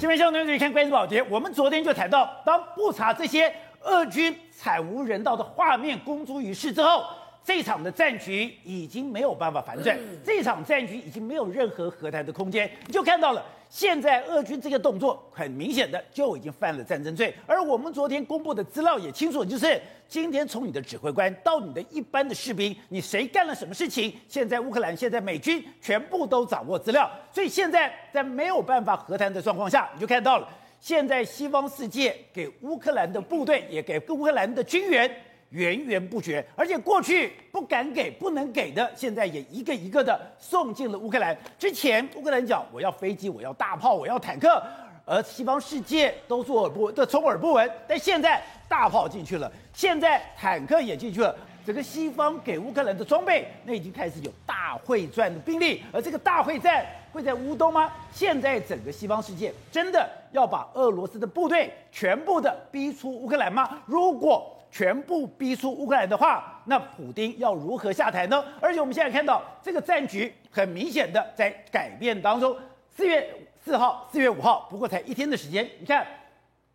这边相关注看关键保洁，我们昨天就谈到，当不查这些俄军惨无人道的画面公诸于世之后，这场的战局已经没有办法反转，这场战局已经没有任何和谈的空间。你就看到了，现在俄军这个动作很明显的就已经犯了战争罪，而我们昨天公布的资料也清楚，就是。今天从你的指挥官到你的一般的士兵，你谁干了什么事情？现在乌克兰现在美军全部都掌握资料，所以现在在没有办法和谈的状况下，你就看到了，现在西方世界给乌克兰的部队也给乌克兰的军援源源不绝，而且过去不敢给、不能给的，现在也一个一个的送进了乌克兰。之前乌克兰讲我要飞机、我要大炮、我要坦克。而西方世界都做耳不闻，都充耳不闻。但现在大炮进去了，现在坦克也进去了。整个西方给乌克兰的装备，那已经开始有大会战的兵力。而这个大会战会在乌东吗？现在整个西方世界真的要把俄罗斯的部队全部的逼出乌克兰吗？如果 全部逼出乌克兰的话，那普丁要如何下台呢？而且我们现在看到这个战局很明显的在改变当中。四月。四号、四月五号，不过才一天的时间。你看，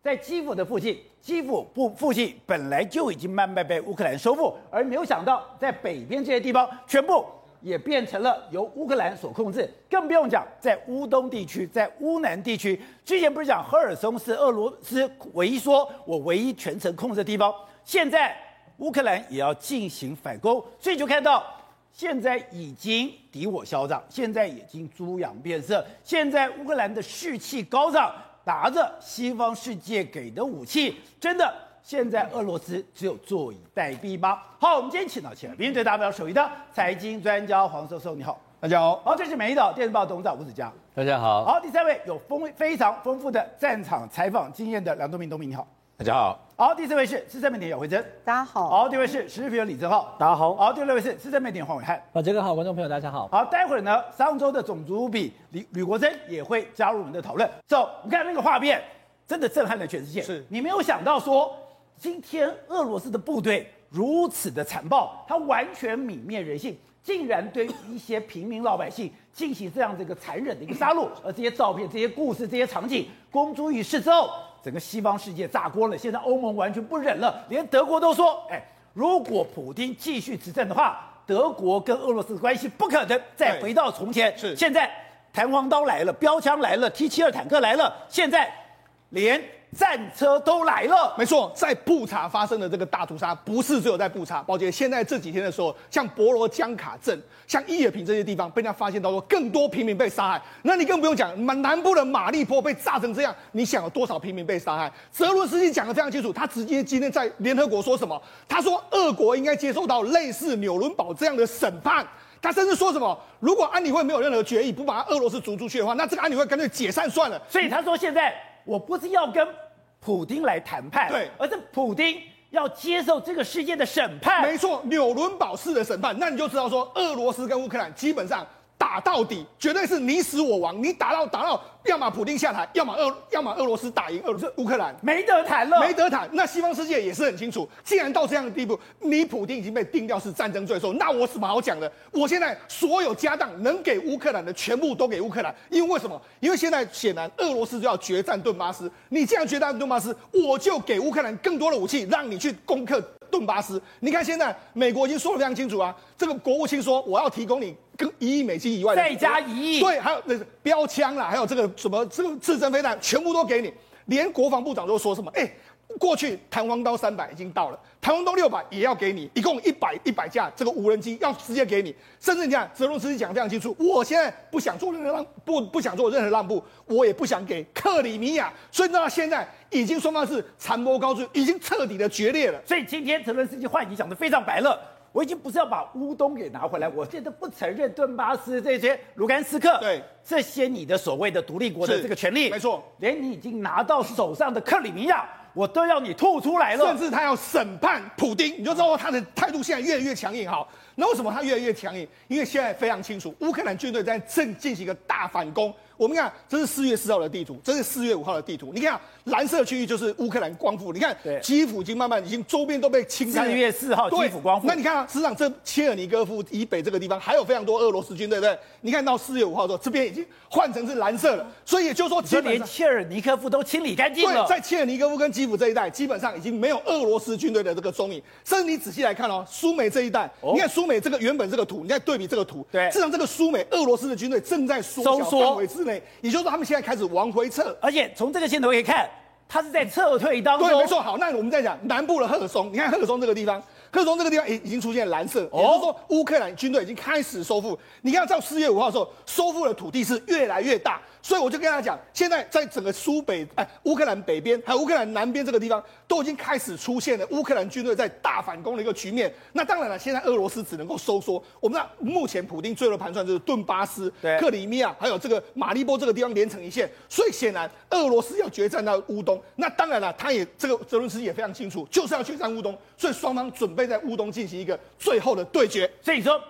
在基辅的附近，基辅不附近本来就已经慢慢被乌克兰收复，而没有想到在北边这些地方，全部也变成了由乌克兰所控制。更不用讲在乌东地区，在乌南地区，之前不是讲赫尔松是俄罗斯唯一说我唯一全程控制的地方，现在乌克兰也要进行反攻，所以就看到。现在已经敌我嚣张，现在已经猪羊变色。现在乌克兰的士气高涨，拿着西方世界给的武器，真的，现在俄罗斯只有坐以待毙吗？好，我们今天请到前来，名嘴代表首席的财经专家黄教授，你好，大家好。好，这是《美丽岛电视报》董事长吴子嘉，大家好。好，第三位有丰非常丰富的战场采访经验的梁东明，东明你好。大家好，好，第四位是资深媒体姚慧珍，大家好，好，第五位是时事评论李正浩，大家好，好，第六位是资深媒体黄伟汉，啊，这个好，观众朋友大家好，好，待会儿呢，上周的种族比吕吕国珍也会加入我们的讨论，走，你看那个画面，真的震撼了全世界，是。你没有想到说，今天俄罗斯的部队如此的残暴，他完全泯灭人性，竟然对一些平民老百姓进行这样的一个残忍的一个杀戮，而这些照片、这些故事、这些场景公诸于世之后。整个西方世界炸锅了，现在欧盟完全不忍了，连德国都说：“哎，如果普京继续执政的话，德国跟俄罗斯的关系不可能再回到从前。”是，现在弹簧刀来了，标枪来了，T 七二坦克来了，现在连。战车都来了，没错，在布查发生的这个大屠杀，不是只有在布查，宝杰，现在这几天的时候，像博罗江卡镇、像伊尔平这些地方，被人家发现到说更多平民被杀害。那你更不用讲，满南部的马利坡被炸成这样，你想有多少平民被杀害？泽伦斯基讲的非常清楚，他直接今天在联合国说什么？他说，俄国应该接受到类似纽伦堡这样的审判。他甚至说什么，如果安理会没有任何决议，不把俄罗斯逐出去的话，那这个安理会干脆解散算了。所以他说，现在我不是要跟。普丁来谈判，对，而是普丁要接受这个世界的审判。没错，纽伦堡式的审判，那你就知道说，俄罗斯跟乌克兰基本上。打到底，绝对是你死我亡。你打到打到，要么普丁下台，要么俄，要么俄罗斯打赢俄罗斯乌克兰，没得谈了，没得谈。那西方世界也是很清楚，既然到这样的地步，你普丁已经被定掉是战争罪受，那我什么好讲的？我现在所有家当能给乌克兰的，全部都给乌克兰。因为为什么？因为现在显然俄罗斯就要决战顿巴斯，你既然决战顿巴斯，我就给乌克兰更多的武器，让你去攻克顿巴斯。你看现在美国已经说得非常清楚啊，这个国务卿说我要提供你。跟一亿美金以外的，再加一亿，对，还有那个标枪啦，还有这个什么这个刺针飞弹，全部都给你。连国防部长都说什么？哎，过去弹簧刀三百已经到了，弹簧刀六百也要给你，一共一百一百架这个无人机要直接给你。甚至你看泽伦斯基讲得非常清楚，我现在不想做任何让不不想做任何让步，我也不想给克里米亚。所以到现在已经双方是残波高筑，已经彻底的决裂了。所以今天泽伦斯基话已经讲得非常白了。我已经不是要把乌东给拿回来，我现在不承认顿巴斯这些卢甘斯克，对这些你的所谓的独立国的这个权利，没错，连你已经拿到手上的克里米亚，我都要你吐出来了，甚至他要审判普丁，你就知道他的态度现在越来越强硬。好，那为什么他越来越强硬？因为现在非常清楚，乌克兰军队在正进行一个大反攻。我们看，这是四月四号的地图，这是四月五号的地图。你看，蓝色区域就是乌克兰光复。你看，基辅已经慢慢已经周边都被清开了。四月四号，基辅光复。那你看啊，实际上这切尔尼戈夫以北这个地方还有非常多俄罗斯军队，对不对？你看到四月五号的时候，这边已经换成是蓝色了。所以也就是说，基本连切尔尼戈夫都清理干净了。对，在切尔尼戈夫跟基辅这一带，基本上已经没有俄罗斯军队的这个踪影。甚至你仔细来看哦，苏美这一带，你看苏美这个原本这个图，你再对比这个图，对，实际上这个苏美俄罗斯的军队正在缩小范围之内，也就是说他们。现在开始往回撤，而且从这个线头可以看，他是在撤退当中。对，没错。好，那我们再讲南部的赫尔松，你看赫尔松这个地方。赫尔松这个地方已已经出现蓝色，也就是说乌克兰军队已经开始收复。你看到四月五号的时候，收复的土地是越来越大，所以我就跟他讲，现在在整个苏北哎乌克兰北边还有乌克兰南边这个地方，都已经开始出现了乌克兰军队在大反攻的一个局面。那当然了，现在俄罗斯只能够收缩。我们知道目前普丁最后盘算就是顿巴斯、克里米亚还有这个马利波这个地方连成一线，所以显然俄罗斯要决战到乌东。那当然了，他也这个泽伦斯基也非常清楚，就是要决战乌东，所以双方准备。在乌东进行一个最后的对决，所以说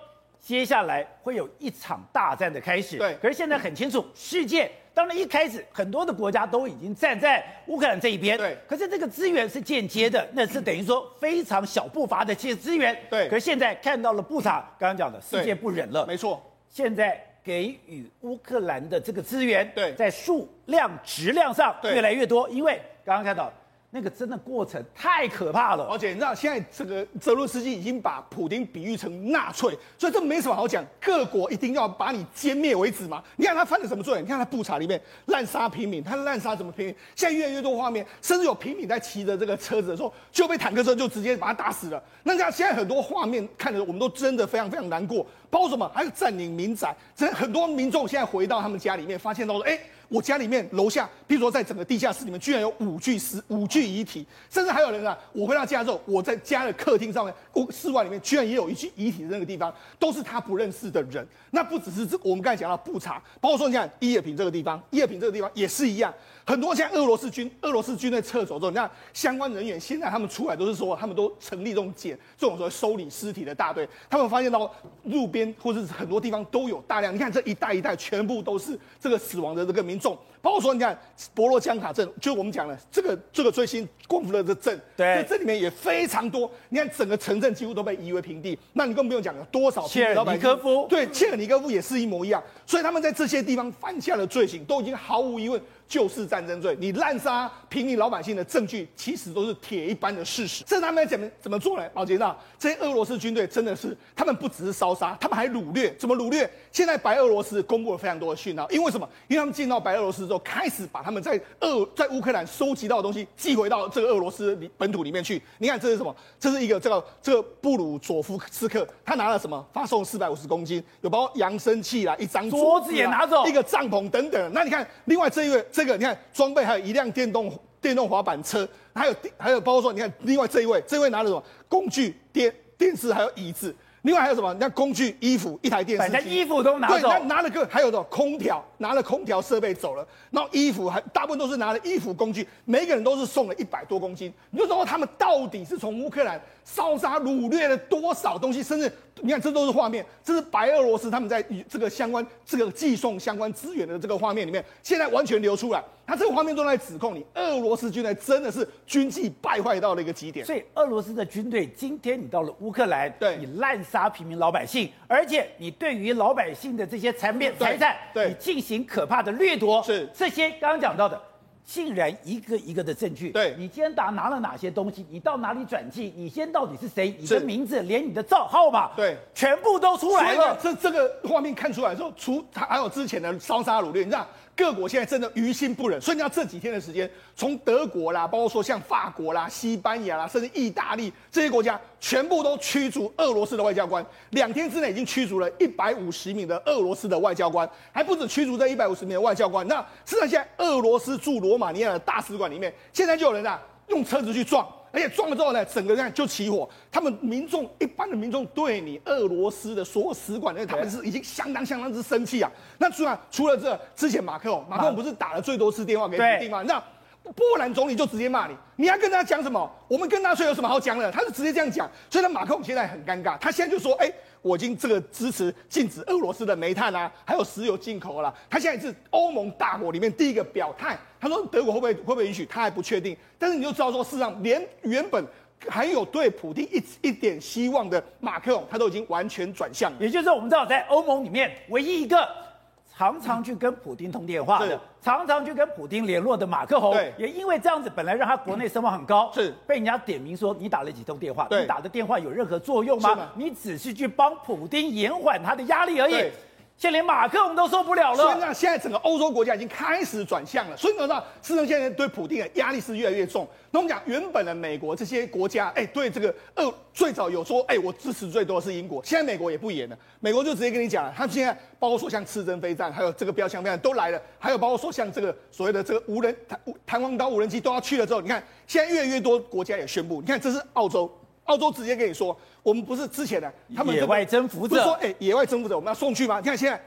接下来会有一场大战的开始。对，可是现在很清楚，世界当然一开始很多的国家都已经站在乌克兰这一边。对，可是这个资源是间接的，那是等于说非常小步伐的这些资源。对，可是现在看到了布查刚刚讲的世界不忍了，没错，现在给予乌克兰的这个资源，对，在数量质量上越来越多，因为刚刚看到。那个真的过程太可怕了，而且你知道现在这个泽伦斯基已经把普京比喻成纳粹，所以这没什么好讲，各国一定要把你歼灭为止嘛。你看他犯了什么罪？你看他布查里面滥杀平民，他滥杀什么平民？现在越来越多画面，甚至有平民在骑着这个车子的时候就被坦克车就直接把他打死了。那像现在很多画面看着我们都真的非常非常难过，包括什么？还有占领民宅，真很多民众现在回到他们家里面，发现到说，哎。我家里面楼下，比如说在整个地下室里面，居然有五具尸、五具遗体，甚至还有人啊，我回到家之后，我在家的客厅上面、屋室外里面，居然也有一具遗体的那个地方，都是他不认识的人。那不只是这，我们刚才讲到布查，包括说你看叶平这个地方，叶平这个地方也是一样。很多现在俄罗斯军、俄罗斯军队撤走之后，你看相关人员现在他们出来都是说，他们都成立这种检、这种说收理尸体的大队。他们发现到路边或者是很多地方都有大量，你看这一带一带全部都是这个死亡的这个民众。包括说你看博洛江卡镇，就我们讲了这个这个最新光复的这镇，对，这里面也非常多。你看整个城镇几乎都被夷为平地，那你更不用讲了多少切尔尼科夫，对，切尔尼科夫也是一模一样。所以他们在这些地方犯下的罪行，都已经毫无疑问。就是战争罪，你滥杀平民老百姓的证据，其实都是铁一般的事实。这他们怎么怎么做呢？保杰那这些俄罗斯军队真的是，他们不只是烧杀，他们还掳掠。怎么掳掠？现在白俄罗斯公布了非常多的讯号，因为什么？因为他们进到白俄罗斯之后，开始把他们在俄在乌克兰收集到的东西寄回到这个俄罗斯本土里面去。你看这是什么？这是一个这个这个布鲁佐夫斯克，他拿了什么？发送四百五十公斤，有包括扬声器啦，一张桌子也拿走，一个帐篷等等。那你看，另外这一位。这个你看装备还有一辆电动电动滑板车，还有还有包括说你看另外这一位，这一位拿了什么工具电电视还有椅子，另外还有什么？你看工具衣服一台电视，反正衣服都拿走，对，拿了个还有的空调，拿了空调设备走了，然后衣服还大部分都是拿了衣服工具，每个人都是送了一百多公斤，你就说他们到底是从乌克兰烧杀掳掠了多少东西，甚至。你看，这都是画面，这是白俄罗斯他们在与这个相关这个寄送相关资源的这个画面里面，现在完全流出来。他这个画面都在指控你，俄罗斯军队真的是军纪败坏到了一个极点。所以，俄罗斯的军队今天你到了乌克兰，对，你滥杀平民老百姓，而且你对于老百姓的这些残灭财产，对，你进行可怕的掠夺，是这些刚刚讲到的。竟然一个一个的证据，对，你今天打拿了哪些东西？你到哪里转寄？你先到底是谁？你的名字，连你的账号码，对，全部都出来了。这这个画面看出来之后，除他还有之前的烧杀掳掠，你知道？各国现在真的于心不忍，所以你要这几天的时间，从德国啦，包括说像法国啦、西班牙啦，甚至意大利这些国家，全部都驱逐俄罗斯的外交官。两天之内已经驱逐了一百五十名的俄罗斯的外交官，还不止驱逐这一百五十名的外交官。那事实上，现在俄罗斯驻罗马尼亚的大使馆里面，现在就有人啊用车子去撞。而且撞了之后呢，整个人就起火。他们民众一般的民众对你俄罗斯的所有使馆，他们是已经相当相当之生气啊。那除了除了这之前马克龙，马克龙不是打了最多次电话给普丁吗？那波兰总理就直接骂你，你还跟他讲什么？我们跟纳粹有什么好讲的？他是直接这样讲，所以呢，马克龙现在很尴尬。他现在就说：哎，我已经这个支持禁止俄罗斯的煤炭啊，还有石油进口了。他现在是欧盟大国里面第一个表态，他说德国会不会会不会允许，他还不确定。但是你就知道说，事实上连原本还有对普京一一点希望的马克龙，他都已经完全转向。也就是我们知道，在欧盟里面唯一一个。常常去跟普京通电话的，常常去跟普京联络的马克宏，也因为这样子，本来让他国内声望很高，是。被人家点名说，你打了几通电话，你打的电话有任何作用吗？你只是去帮普京延缓他的压力而已。现在连马克我们都受不了了。所以呢，现在整个欧洲国家已经开始转向了。所以你知道，事实上现在对普丁的压力是越来越重。那我们讲，原本的美国这些国家，哎，对这个俄最早有说，哎，我支持最多是英国。现在美国也不演了，美国就直接跟你讲了，他现在包括说像刺针飞弹，还有这个标枪飞弹都来了，还有包括说像这个所谓的这个无人弹弹簧刀无人机都要去了之后，你看现在越来越多国家也宣布，你看这是澳洲。澳洲直接跟你说，我们不是之前的他们野外征服者，不是说哎、欸，野外征服者我们要送去吗？你看现在，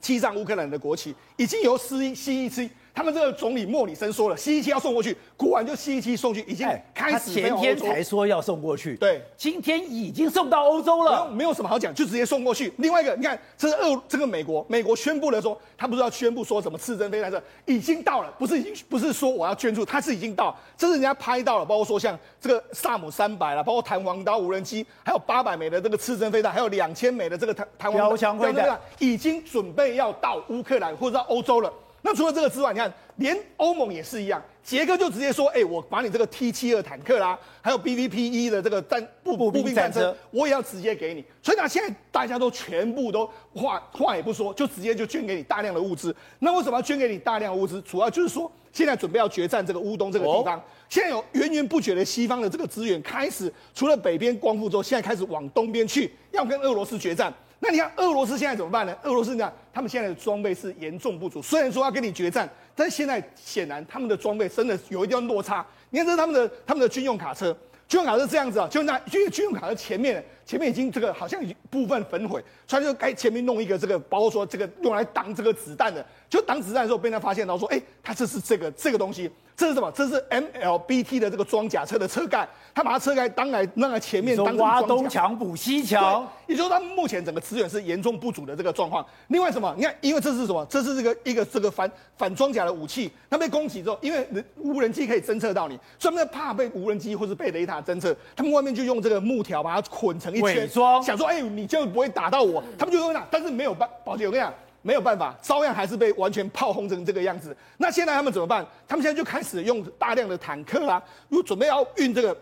机上乌克兰的国旗已经由 C C 一七。他们这个总理莫里森说了，C 一七要送过去，果然就 C 一七送去，已经开始。前天才说要送过去，对，今天已经送到欧洲了，没有什么好讲，就直接送过去。另外一个，你看，这是俄，这个美国，美国宣布了说，他不是要宣布说什么刺针飞弹，这已经到了，不是已经不是说我要捐助，他是已经到，这是人家拍到了，包括说像这个萨姆三百了，包括弹簧刀无人机，还有八百枚的这个刺针飞弹，还有两千枚的这个弹弹簧标枪飞弹，已经准备要到乌克兰或者到欧洲了。那除了这个之外，你看，连欧盟也是一样，杰克就直接说，哎、我把你这个 T 七二坦克啦，还有 BVP 一的这个战步步兵战车，我也要直接给你。所以呢，现在大家都全部都话话也不说，就直接就捐给你大量的物资。那为什么要捐给你大量的物资？主要就是说，现在准备要决战这个乌东这个地方，现在有源源不绝的西方的这个资源开始，除了北边光复之后，现在开始往东边去，要跟俄罗斯决战。那你看俄罗斯现在怎么办呢？俄罗斯呢，他们现在的装备是严重不足。虽然说要跟你决战，但现在显然他们的装备真的有一定落差。你看这是他们的他们的军用卡车，军用卡车这样子啊，就那因为军用卡车前面前面已经这个好像已部分焚毁，所以就该前面弄一个这个，包括说这个用来挡这个子弹的，就挡子弹的时候被人家发现到说，哎，他这是这个这个东西。这是什么？这是 MLBT 的这个装甲车的车盖，他把它车盖当来让在前面当挖东墙补西墙。也就是说，他们目前整个资源是严重不足的这个状况。另外什么？你看，因为这是什么？这是这个一个这个反反装甲的武器，它被攻击之后，因为无人机可以侦测到你，所以他们怕被无人机或是被雷达侦测，他们外面就用这个木条把它捆成一圈，想说哎，你就不会打到我。他们就用那，但是没有办，宝姐，我跟你讲。没有办法，照样还是被完全炮轰成这个样子。那现在他们怎么办？他们现在就开始用大量的坦克啦，又准备要运这个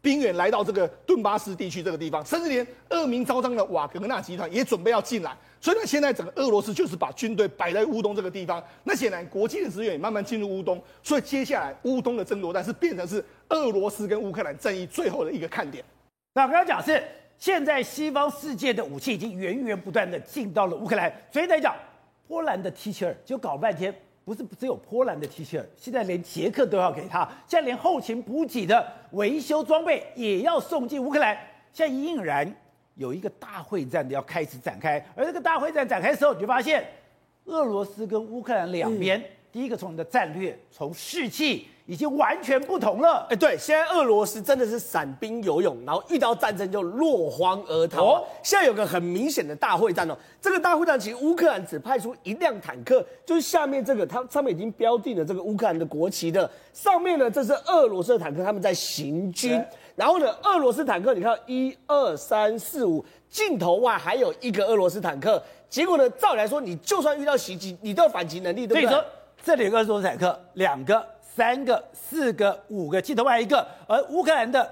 兵员来到这个顿巴斯地区这个地方，甚至连恶名昭彰的瓦格纳集团也准备要进来。所以呢，现在整个俄罗斯就是把军队摆在乌东这个地方。那显然国际的资源也慢慢进入乌东，所以接下来乌东的争夺战是变成是俄罗斯跟乌克兰战役最后的一个看点。那我刚刚讲是。现在西方世界的武器已经源源不断的进到了乌克兰，所以来讲，波兰的 T 七二就搞半天，不是只有波兰的 T 七二，现在连捷克都要给他，现在连后勤补给的维修装备也要送进乌克兰，现在隐隐然有一个大会战的要开始展开，而这个大会战展开的时候，你就发现俄罗斯跟乌克兰两边，第一个从你的战略，从士气。已经完全不同了。哎，对，现在俄罗斯真的是散兵游勇，然后遇到战争就落荒而逃。哦，现在有个很明显的大会战哦，这个大会战其实乌克兰只派出一辆坦克，就是下面这个，它上面已经标定了这个乌克兰的国旗的，上面呢，这是俄罗斯的坦克，他们在行军。然后呢，俄罗斯坦克，你看一二三四五，镜头外还有一个俄罗斯坦克。结果呢，照理来说，你就算遇到袭击，你都有反击能力，对不对？这里有个俄罗斯坦克，两个。三个、四个、五个，镜头外一个，而乌克兰的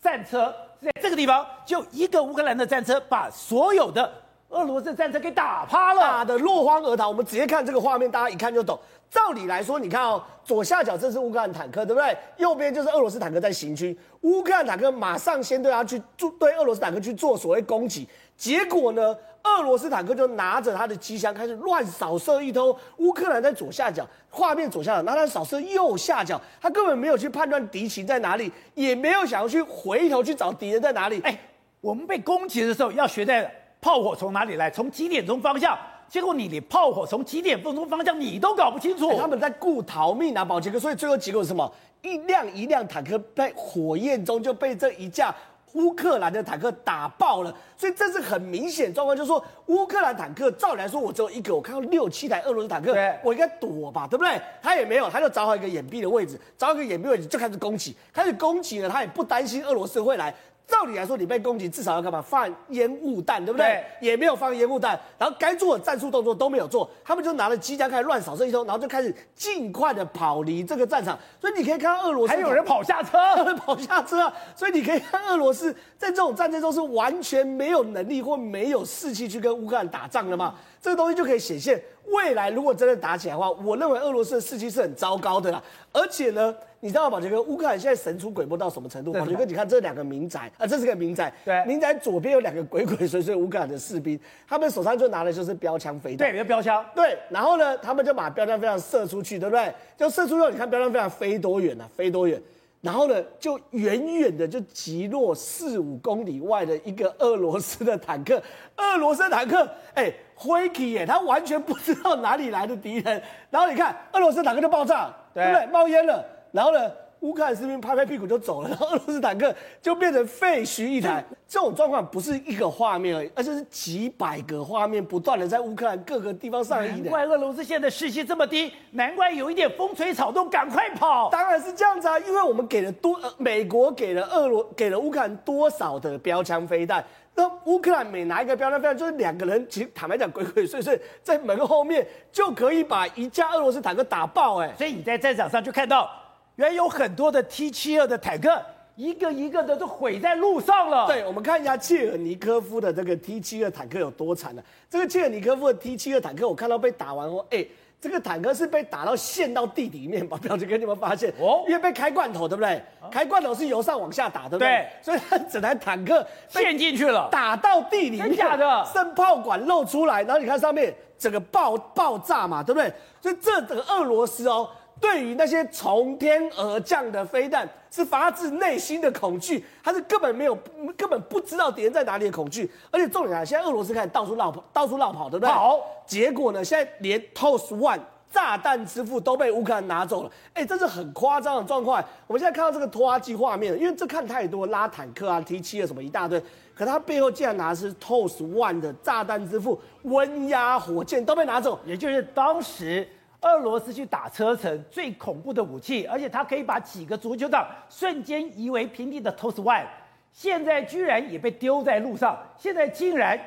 战车在这个地方，就一个乌克兰的战车把所有的俄罗斯战车给打趴了，打的落荒而逃。我们直接看这个画面，大家一看就懂。照理来说，你看哦，左下角这是乌克兰坦克，对不对？右边就是俄罗斯坦克在行军，乌克兰坦克马上先对他去做，对俄罗斯坦克去做所谓攻击，结果呢？俄罗斯坦克就拿着他的机枪开始乱扫射一通，乌克兰在左下角，画面左下角，拿他扫射右下角，他根本没有去判断敌情在哪里，也没有想要去回头去找敌人在哪里。哎，我们被攻击的时候要学在炮火从哪里来，从几点钟方向，结果你连炮火从几点钟方向你都搞不清楚，他们在顾逃命啊，保杰哥，所以最后结果是什么？一辆一辆坦克在火焰中就被这一架。乌克兰的坦克打爆了，所以这是很明显状况，就是说乌克兰坦克照理来说我只有一个，我看到六七台俄罗斯坦克，我应该躲吧，对不对？他也没有，他就找好一个掩蔽的位置，找好一个掩蔽位置就开始攻击，开始攻击了，他也不担心俄罗斯会来。照理来说，你被攻击至少要干嘛？放烟雾弹，对不对？对也没有放烟雾弹，然后该做的战术动作都没有做，他们就拿着机枪开始乱扫射一通，然后就开始尽快的跑离这个战场。所以你可以看到俄罗斯还有人跑下车，有人跑下车啊！所以你可以看俄罗斯在这种战争中是完全没有能力或没有士气去跟乌克兰打仗的嘛？这个东西就可以显现，未来如果真的打起来的话，我认为俄罗斯的士气是很糟糕的啦。而且呢。你知道吗，宝杰哥？乌克兰现在神出鬼没到什么程度？宝杰哥，你看这两个民宅啊，这是个民宅。对，民宅左边有两个鬼鬼祟祟乌克兰的士兵，他们手上就拿的就是标枪飞弹。对，有标枪。对，然后呢，他们就把标枪飞弹射出去，对不对？就射出去后，你看标枪飞弹飞多远呢、啊？飞多远？然后呢，就远远的就击落四五公里外的一个俄罗斯的坦克。俄罗斯坦克，哎，灰体耶，他完全不知道哪里来的敌人。然后你看，俄罗斯坦克就爆炸，对，对不对？冒烟了。然后呢，乌克兰士兵拍拍屁股就走了，然后俄罗斯坦克就变成废墟一台。这种状况不是一个画面而已，而且是几百个画面不断的在乌克兰各个地方上演。难怪俄罗斯现在士气这么低，难怪有一点风吹草动，赶快跑。当然是这样子啊，因为我们给了多，呃、美国给了俄罗给了乌克兰多少的标枪飞弹？那乌克兰每拿一个标枪飞弹，就是两个人，其实坦白讲，鬼鬼祟祟在门后面就可以把一架俄罗斯坦克打爆。哎，所以你在战场上就看到。原来有很多的 T 七二的坦克，一个一个的都毁在路上了。对，我们看一下切尔尼科夫的这个 T 七二坦克有多惨呢？这个切尔尼科夫的 T 七二坦克，我看到被打完后，哎，这个坦克是被打到陷到地里面吧？表姐，给你们发现哦，因为被开罐头，对不对？啊、开罐头是由上往下打，对不对？对，所以它整台坦克陷进去了，打到地里面，真假的？剩炮管露出来，然后你看上面整个爆爆炸嘛，对不对？所以这整个俄罗斯哦。对于那些从天而降的飞弹，是发自内心的恐惧，他是根本没有、根本不知道敌人在哪里的恐惧。而且重点啊，现在俄罗斯开始到处绕跑，到处绕跑，对不对？好，结果呢，现在连 TOS One 炸弹之父都被乌克兰拿走了。哎，这是很夸张的状况。我们现在看到这个拖拉机画面，因为这看太多拉坦克啊、T 七啊什么一大堆，可他背后竟然拿的是 TOS One 的炸弹之父温压火箭都被拿走，也就是当时。俄罗斯去打车臣最恐怖的武器，而且它可以把几个足球场瞬间夷为平地的 TOS One，现在居然也被丢在路上，现在竟然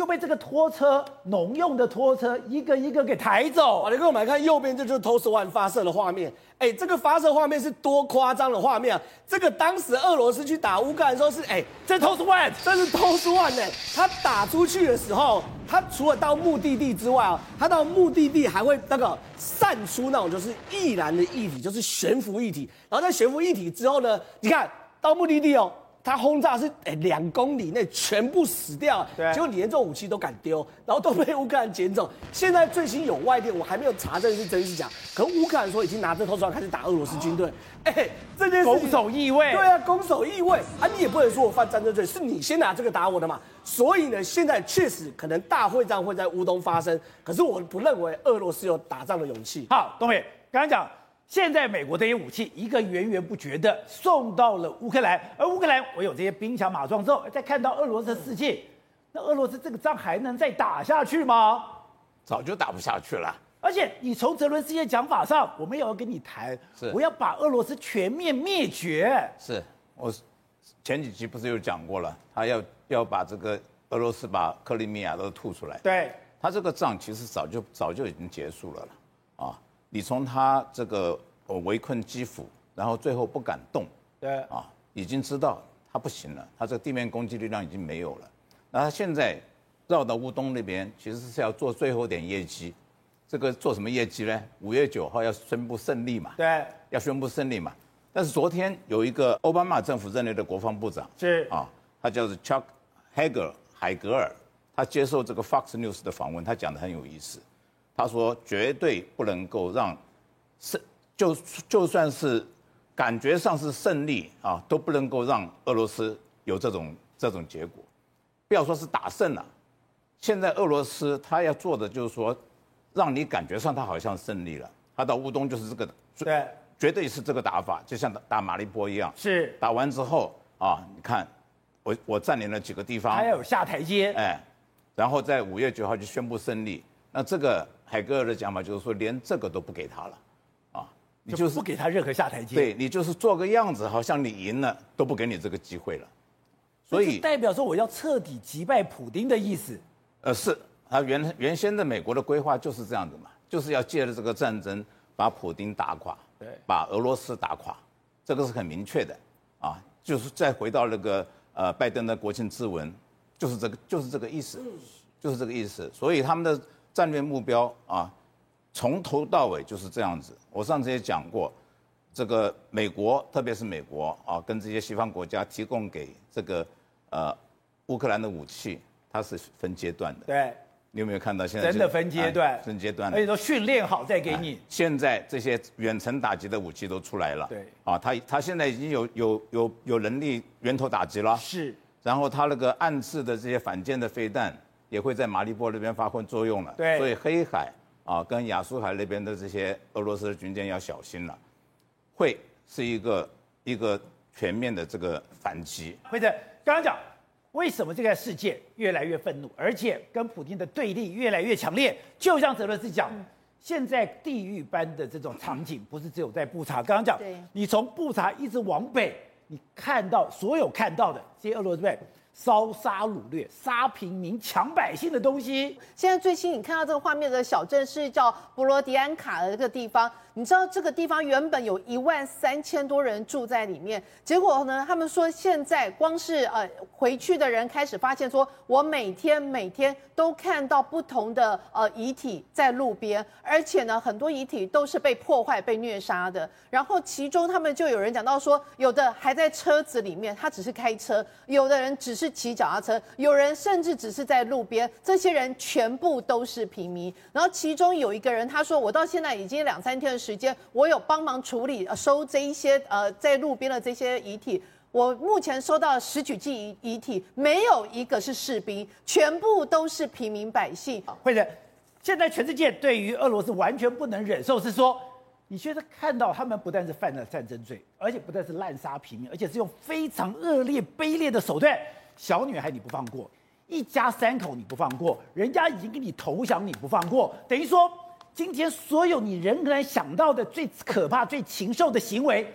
就被这个拖车农用的拖车一个一个给抬走。好，你跟我们来看右边，这就是 TOS One 发射的画面。哎，这个发射画面是多夸张的画面啊！这个当时俄罗斯去打乌克兰的时候是，哎，这 TOS One，这是 TOS One 呢。他打出去的时候，他除了到目的地之外啊，他到目的地还会那个散出那种就是易燃的液体，就是悬浮液体。然后在悬浮液体之后呢，你看到目的地哦。他轰炸是哎两公里内全部死掉，对，结果你连这种武器都敢丢，然后都被乌克兰捡走。现在最新有外电，我还没有查证是真是假，可乌克兰说已经拿着头船开始打俄罗斯军队，哎，这件事攻守易位，对啊，攻守意味啊，你也不能说我犯战争罪，是你先拿这个打我的嘛。所以呢，现在确实可能大会战会在乌东发生，可是我不认为俄罗斯有打仗的勇气。好，东伟刚刚讲。现在美国这些武器一个源源不绝的送到了乌克兰，而乌克兰我有这些兵强马壮之后，再看到俄罗斯的士气，那俄罗斯这个仗还能再打下去吗？早就打不下去了。而且你从泽伦斯基的讲法上，我们也要跟你谈，是我要把俄罗斯全面灭绝。是我前几集不是有讲过了，他要要把这个俄罗斯把克里米亚都吐出来。对，他这个仗其实早就早就已经结束了了啊。你从他这个呃围困基辅，然后最后不敢动，对啊，已经知道他不行了，他这个地面攻击力量已经没有了。那他现在绕到乌东那边，其实是要做最后点业绩。这个做什么业绩呢？五月九号要宣布胜利嘛？对，要宣布胜利嘛。但是昨天有一个奥巴马政府任内的国防部长是啊，他叫做 Chuck Hagel 海格尔，他接受这个 Fox News 的访问，他讲的很有意思。他说：“绝对不能够让胜，就就算是感觉上是胜利啊，都不能够让俄罗斯有这种这种结果。不要说是打胜了，现在俄罗斯他要做的就是说，让你感觉上他好像胜利了。他到乌东就是这个，对，绝对是这个打法，就像打打马利波一样。是打完之后啊，你看我我占领了几个地方，还要有下台阶，哎，然后在五月九号就宣布胜利。那这个海格尔的讲法就是说，连这个都不给他了，啊，你就是不给他任何下台阶，对你就是做个样子，好像你赢了，都不给你这个机会了。所以代表说我要彻底击败普丁的意思。呃，是他原原先的美国的规划就是这样子嘛，就是要借着这个战争把普丁打垮，对，把俄罗斯打垮，这个是很明确的，啊，就是再回到那个呃拜登的国庆之文，就是这个就是这个意思，就是这个意思，所以他们的。战略目标啊，从头到尾就是这样子。我上次也讲过，这个美国，特别是美国啊，跟这些西方国家提供给这个呃乌克兰的武器，它是分阶段的。对，你有没有看到现在真的分阶段？分阶段，而且都训练好再给你。现在这些远程打击的武器都出来了。对，啊，他他现在已经有有有有能力源头打击了。是，然后他那个暗刺的这些反舰的飞弹。也会在马利波那边发挥作用了，对，所以黑海啊跟亚速海那边的这些俄罗斯的军舰要小心了，会是一个一个全面的这个反击。或者刚刚讲，为什么这个世界越来越愤怒，而且跟普京的对立越来越强烈？就像泽伦斯讲，现在地狱般的这种场景，不是只有在布查。刚刚讲，你从布查一直往北，你看到所有看到的这些俄罗斯。烧杀掳掠、杀平民、抢百姓的东西。现在最新你看到这个画面的小镇是叫博罗迪安卡的这个地方。你知道这个地方原本有一万三千多人住在里面，结果呢，他们说现在光是呃回去的人开始发现说，我每天每天都看到不同的呃遗体在路边，而且呢，很多遗体都是被破坏、被虐杀的。然后其中他们就有人讲到说，有的还在车子里面，他只是开车；有的人只是骑脚踏车；有人甚至只是在路边。这些人全部都是平民。然后其中有一个人他说，我到现在已经两三天的时间，我有帮忙处理收这一些呃在路边的这些遗体。我目前收到十几具遗遗体，没有一个是士兵，全部都是平民百姓。或者，现在全世界对于俄罗斯完全不能忍受，是说，你觉得看到他们不但是犯了战争罪，而且不但是滥杀平民，而且是用非常恶劣卑劣的手段，小女孩你不放过，一家三口你不放过，人家已经给你投降你不放过，等于说。今天所有你仍然想到的最可怕、最禽兽的行为，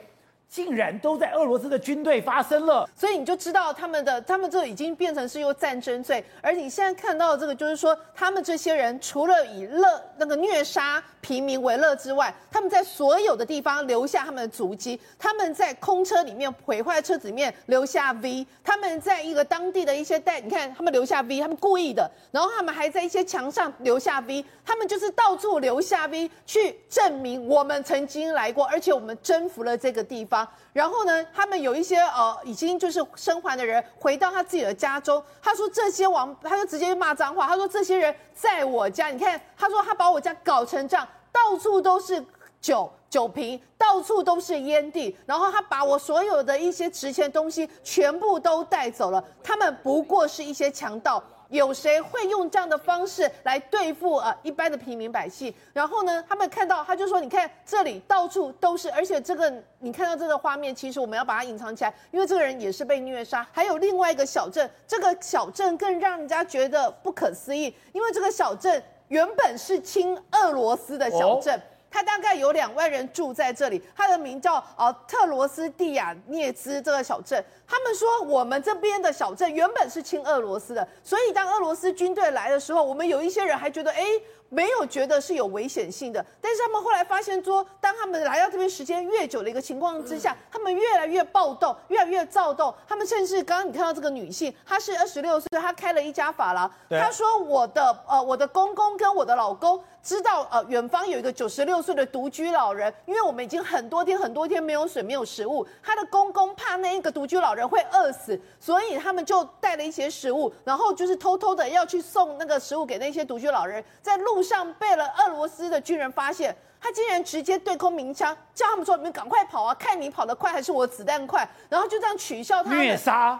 竟然都在俄罗斯的军队发生了，所以你就知道他们的，他们这已经变成是用战争罪。而你现在看到的这个，就是说他们这些人除了以乐那个虐杀平民为乐之外，他们在所有的地方留下他们的足迹。他们在空车里面毁坏车子里面留下 V，他们在一个当地的一些带，你看他们留下 V，他们故意的。然后他们还在一些墙上留下 V，他们就是到处留下 V，去证明我们曾经来过，而且我们征服了这个地方。然后呢，他们有一些呃已经就是生还的人回到他自己的家中，他说这些王，他就直接骂脏话，他说这些人在我家，你看，他说他把我家搞成这样，到处都是酒酒瓶，到处都是烟蒂，然后他把我所有的一些值钱东西全部都带走了，他们不过是一些强盗。有谁会用这样的方式来对付呃一般的平民百姓？然后呢，他们看到他就说：“你看这里到处都是，而且这个你看到这个画面，其实我们要把它隐藏起来，因为这个人也是被虐杀。还有另外一个小镇，这个小镇更让人家觉得不可思议，因为这个小镇原本是亲俄罗斯的小镇。”他大概有两万人住在这里，他的名叫呃特罗斯蒂亚涅兹这个小镇。他们说我们这边的小镇原本是亲俄罗斯的，所以当俄罗斯军队来的时候，我们有一些人还觉得哎。诶没有觉得是有危险性的，但是他们后来发现说，当他们来到这边时间越久的一个情况之下，他们越来越暴动，越来越躁动。他们甚至刚刚你看到这个女性，她是二十六岁，她开了一家法郎。她说：“我的呃，我的公公跟我的老公知道呃，远方有一个九十六岁的独居老人，因为我们已经很多天很多天没有水没有食物，她的公公怕那一个独居老人会饿死，所以他们就带了一些食物，然后就是偷偷的要去送那个食物给那些独居老人，在路。上被了俄罗斯的军人发现，他竟然直接对空鸣枪，叫他们说：“你们赶快跑啊！看你跑得快还是我子弹快。”然后就这样取笑他，虐杀，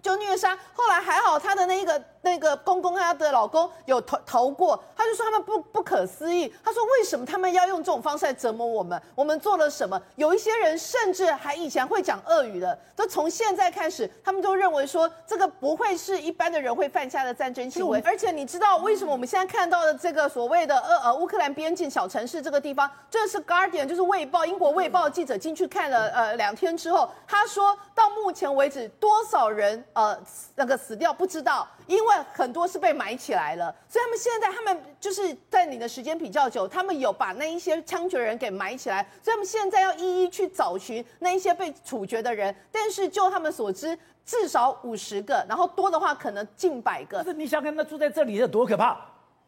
就虐杀。后来还好，他的那一个那个公公她的老公有投投过，他就说他们不不可思议，他说为什么他们要用这种方式来折磨我们？我们做了什么？有一些人甚至还以前会讲俄语的，都从现在开始，他们都认为说这个不会是一般的人会犯下的战争行为。而且你知道为什么我们现在看到的这个所谓的呃呃乌克兰边境小城市这个地方，这是 Guardian 就是卫报英国卫报记者进去看了呃两天之后，他说到目前为止多少人呃那个死掉不知道。因为很多是被埋起来了，所以他们现在他们就是在你的时间比较久，他们有把那一些枪决人给埋起来，所以他们现在要一一去找寻那一些被处决的人。但是就他们所知，至少五十个，然后多的话可能近百个。可是你想看他住在这里有多可怕？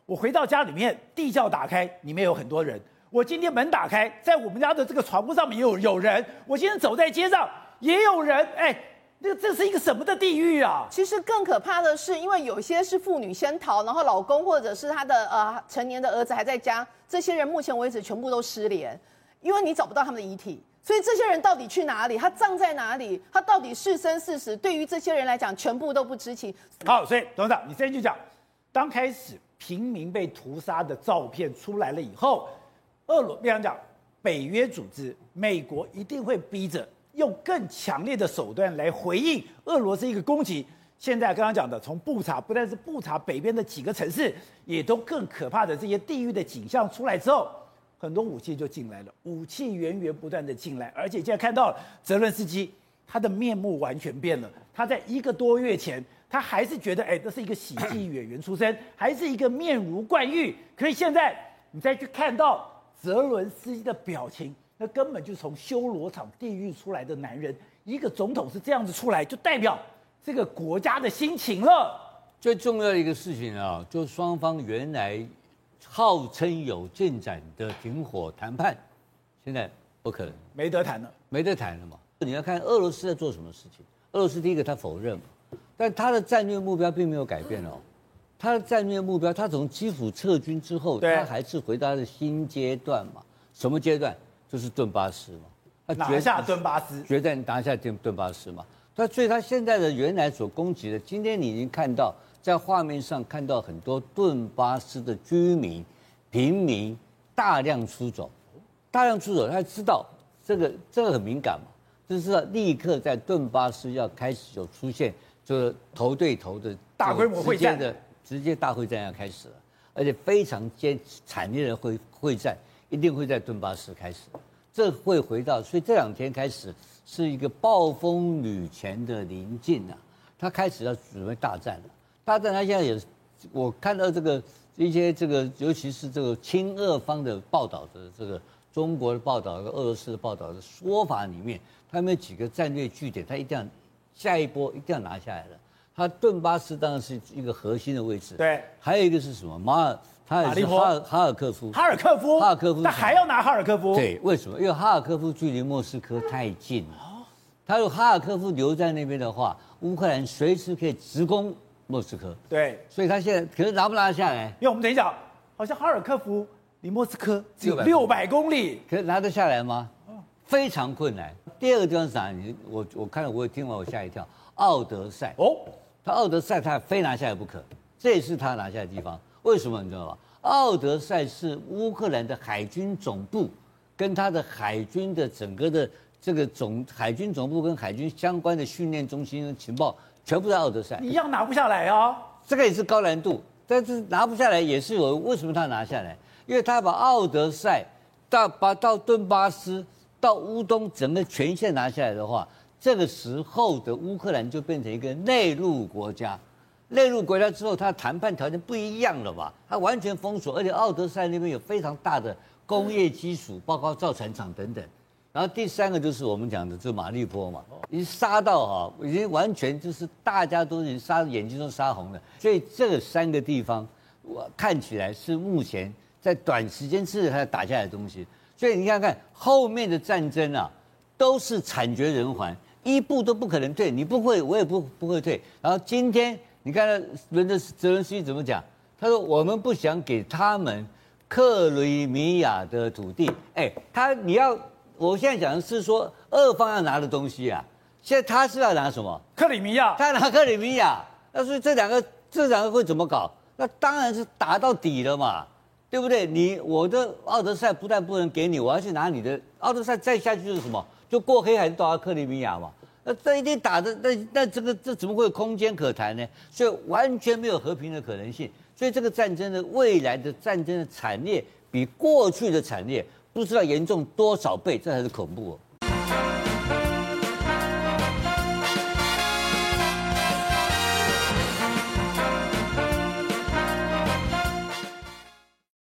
我回到家里面，地窖打开，里面有很多人。我今天门打开，在我们家的这个床铺上面有有人。我今天走在街上也有人，哎。这这是一个什么的地狱啊？其实更可怕的是，因为有些是妇女先逃，然后老公或者是他的呃成年的儿子还在家，这些人目前为止全部都失联，因为你找不到他们的遗体，所以这些人到底去哪里？他葬在哪里？他到底是生是死？对于这些人来讲，全部都不知情。好，所以董事长，你先去讲，当开始平民被屠杀的照片出来了以后，俄罗比方讲北约组织，美国一定会逼着。用更强烈的手段来回应俄罗斯一个攻击。现在刚刚讲的，从布查，不但是布查北边的几个城市，也都更可怕的这些地狱的景象出来之后，很多武器就进来了，武器源源不断的进来，而且现在看到泽伦斯基，他的面目完全变了。他在一个多月前，他还是觉得，哎，这是一个喜剧演员出身，还是一个面如冠玉。可是现在你再去看到泽伦斯基的表情。那根本就是从修罗场地狱出来的男人，一个总统是这样子出来，就代表这个国家的心情了。最重要的一个事情啊，就双方原来号称有进展的停火谈判，现在不可能，没得谈了，没得谈了嘛。你要看俄罗斯在做什么事情。俄罗斯第一个他否认，但他的战略目标并没有改变哦。他的战略目标，他从基辅撤军之后，他还是回到的新阶段嘛？什么阶段？就是顿巴斯嘛，他拿下顿巴斯，决战拿下顿顿巴斯嘛。他所以他现在的原来所攻击的，今天你已经看到在画面上看到很多顿巴斯的居民、平民大量出走，大量出走，他知道这个这个很敏感嘛，就是要立刻在顿巴斯要开始有出现，就是头对头的大规模会战。的直接大会战要开始了，而且非常艰惨烈的会会战。一定会在顿巴斯开始，这会回到，所以这两天开始是一个暴风雨前的临近啊，他开始要准备大战了。大战他现在也，我看到这个一些这个，尤其是这个亲俄方的报道的这个中国的报道和俄罗斯的报道的说法里面，他们有几个战略据点，他一定要下一波一定要拿下来了。他顿巴斯当然是一个核心的位置，对，还有一个是什么？马尔。他也是哈尔哈尔科夫，哈尔科夫，哈尔科夫，他还要拿哈尔科夫。对，为什么？因为哈尔科夫距离莫斯科太近了。他如果哈尔科夫留在那边的话，乌克兰随时可以直攻莫斯科。对，所以他现在可是拿不拿得下来？因为我们等一下，好像哈尔科夫离莫斯科只有六百公里，可是拿得下来吗？非常困难。第二个地方是啥？你我我看了，我也听完，我吓一跳。奥德赛哦，他奥德赛他非拿下来不可，这也是他拿下的地方。为什么你知道吗？奥德赛是乌克兰的海军总部，跟他的海军的整个的这个总海军总部跟海军相关的训练中心的情报全部在奥德赛。一样拿不下来啊！这个也是高难度，但是拿不下来也是有为什么他拿下来？因为他把奥德赛到把到顿巴斯到乌东整个全线拿下来的话，这个时候的乌克兰就变成一个内陆国家。内陆国家之后，它谈判条件不一样了吧？它完全封锁，而且奥德赛那边有非常大的工业基础，包括造船厂等等。然后第三个就是我们讲的这马利坡嘛，已经杀到哈，已经完全就是大家都已经杀眼睛都杀红了。所以这三个地方，我看起来是目前在短时间之内要打下来的东西。所以你看看后面的战争啊，都是惨绝人寰，一步都不可能退。你不会，我也不不会退。然后今天。你看，人的泽伦斯基怎么讲？他说：“我们不想给他们克里米亚的土地。”哎，他你要，我现在讲的是说，俄方要拿的东西啊。现在他是要拿什么？克里米亚。他拿克里米亚。那所以这两个这这两个会怎么搞？那当然是打到底了嘛，对不对？你我的奥德赛不但不能给你，我要去拿你的奥德赛，再下去就是什么？就过黑海到达克里米亚嘛。那这一定打的，那那这个这怎么会有空间可谈呢？所以完全没有和平的可能性。所以这个战争的未来的战争的惨烈，比过去的惨烈不知道严重多少倍，这才是恐怖哦。